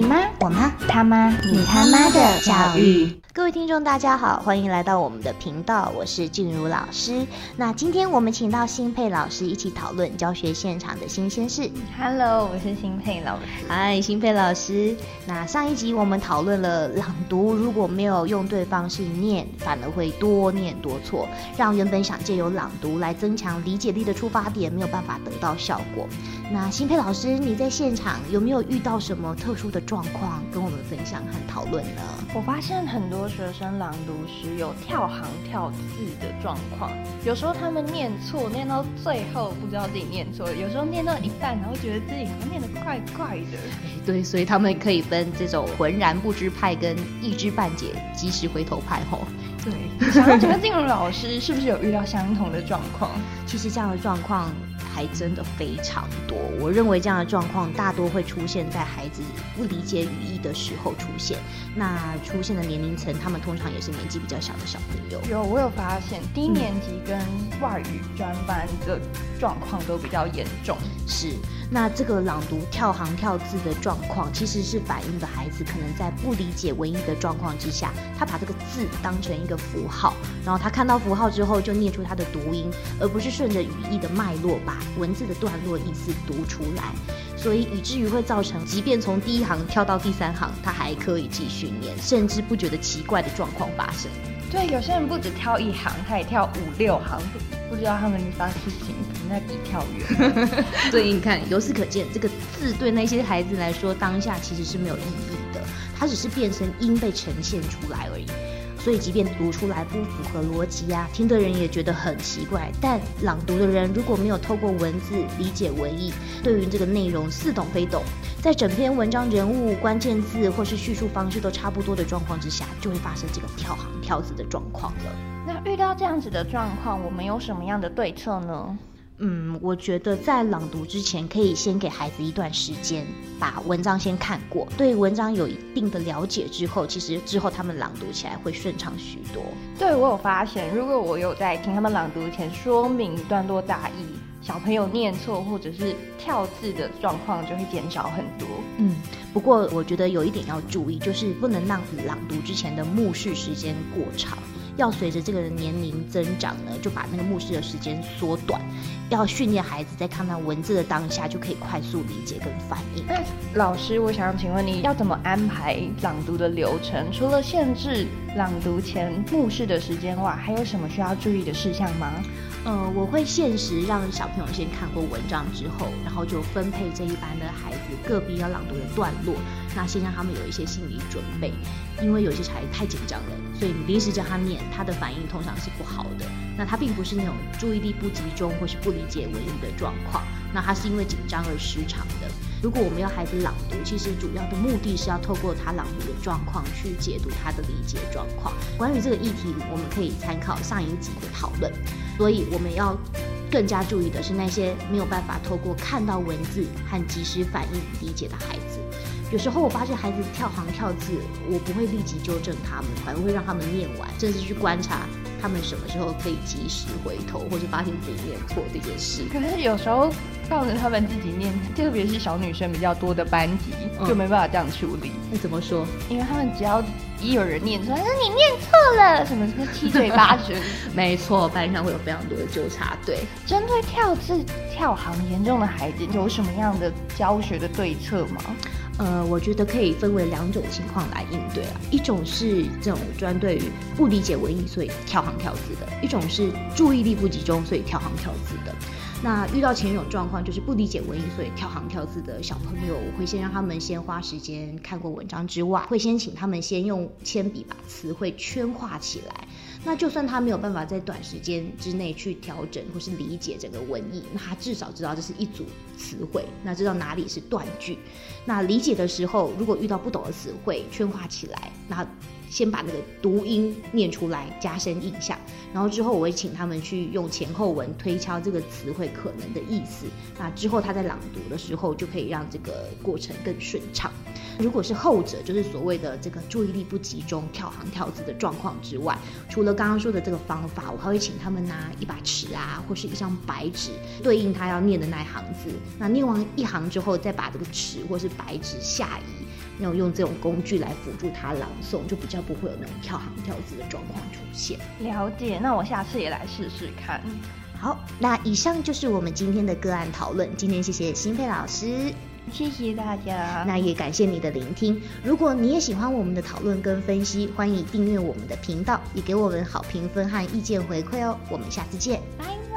你妈，我妈，他妈，你他妈的教育。各位听众，大家好，欢迎来到我们的频道，我是静茹老师。那今天我们请到新佩老师一起讨论教学现场的新鲜事。Hello，我是新佩老师。嗨，新佩老师。那上一集我们讨论了朗读，如果没有用对方式念，反而会多念多错，让原本想借由朗读来增强理解力的出发点没有办法得到效果。那新佩老师，你在现场有没有遇到什么特殊的状况，跟我们分享和讨论呢？我发现很多学生朗读时有跳行跳字的状况，有时候他们念错，念到最后不知道自己念错，有时候念到一半，然后觉得自己好像念得怪怪的。对，所以他们可以分这种浑然不知派跟一知半解、及时回头派吼。对，想要请问静茹老师，是不是有遇到相同的状况？其实这样的状况还真的非常多。我认为这样的状况大多会出现在孩子不理解语义的时候出现。那出现的年龄层，他们通常也是年纪比较小的小朋友。有，我有发现低年级跟外语专班的状况都比较严重。是，那这个朗读跳行跳字的状况，其实是反映的孩子可能在不理解文意的状况之下，他把这个字当成一个符号，然后他看到符号之后就念出它的读音，而不是顺着语义的脉络把文字的段落意思读出来，所以以至于会造成，即便从第一行跳到第三行，他还可以继续念，甚至不觉得奇怪的状况发生。对，有些人不止跳一行，他也跳五六行，不不知道他们发事情可能在比跳远。所以你看，由此可见，这个字对那些孩子来说，当下其实是没有意义的，它只是变成音被呈现出来而已。所以，即便读出来不符合逻辑啊，听的人也觉得很奇怪。但朗读的人如果没有透过文字理解文意，对于这个内容似懂非懂，在整篇文章人物、关键字或是叙述方式都差不多的状况之下，就会发生这个跳行跳字的状况了。那遇到这样子的状况，我们有什么样的对策呢？嗯，我觉得在朗读之前，可以先给孩子一段时间，把文章先看过，对文章有一定的了解之后，其实之后他们朗读起来会顺畅许多。对我有发现，如果我有在听他们朗读前说明段落大意，小朋友念错或者是跳字的状况就会减少很多。嗯，不过我觉得有一点要注意，就是不能让朗读之前的目视时间过长。要随着这个年龄增长呢，就把那个目视的时间缩短，要训练孩子在看到文字的当下就可以快速理解跟反应。那老师，我想请问你要怎么安排朗读的流程？除了限制朗读前目视的时间外，还有什么需要注意的事项吗？呃，我会限时让小朋友先看过文章之后，然后就分配这一班的孩子个别要朗读的段落，那先让他们有一些心理准备，因为有些孩子太紧张了，所以你临时叫他念，他的反应通常是不好的。那他并不是那种注意力不集中或是不理解文意的状况，那他是因为紧张而失常的。如果我们要孩子朗读，其实主要的目的是要透过他朗读的状况去解读他的理解状况。关于这个议题，我们可以参考上一集的讨论。所以我们要更加注意的是那些没有办法透过看到文字和及时反应理解的孩子。有时候我发现孩子跳行跳字，我不会立即纠正他们，反而会让他们念完，甚至去观察他们什么时候可以及时回头，或是发现自己念错这件事。可是有时候放着他们自己念，特别是小女生比较多的班级，就没办法这样处理。那怎么说？因为他们只要一有人念出来，说你念错了，什么什么七嘴八 舌。没错，班上会有非常多的纠察队。针对跳字跳行严重的孩子，有什么样的教学的对策吗？呃，我觉得可以分为两种情况来应对啊。一种是这种专对于不理解文意所以跳行跳字的；一种是注意力不集中所以跳行跳字的。那遇到前一种状况，就是不理解文意所以跳行跳字的小朋友，我会先让他们先花时间看过文章之外，会先请他们先用铅笔把词汇圈画起来。那就算他没有办法在短时间之内去调整或是理解整个文意，那他至少知道这是一组词汇，那知道哪里是断句。那理解的时候，如果遇到不懂的词汇，圈画起来，那先把那个读音念出来，加深印象。然后之后我会请他们去用前后文推敲这个词汇可能的意思。那之后他在朗读的时候，就可以让这个过程更顺畅。如果是后者，就是所谓的这个注意力不集中、跳行跳字的状况之外，除了刚刚说的这个方法，我还会请他们拿一把尺啊，或是一张白纸，对应他要念的那一行字。那念完一行之后，再把这个尺或是白纸下移。那种用这种工具来辅助他朗诵，就比较不会有那种跳行跳字的状况出现。了解，那我下次也来试试看。好，那以上就是我们今天的个案讨论。今天谢谢新佩老师，谢谢大家。那也感谢你的聆听。如果你也喜欢我们的讨论跟分析，欢迎订阅我们的频道，也给我们好评分和意见回馈哦。我们下次见，拜。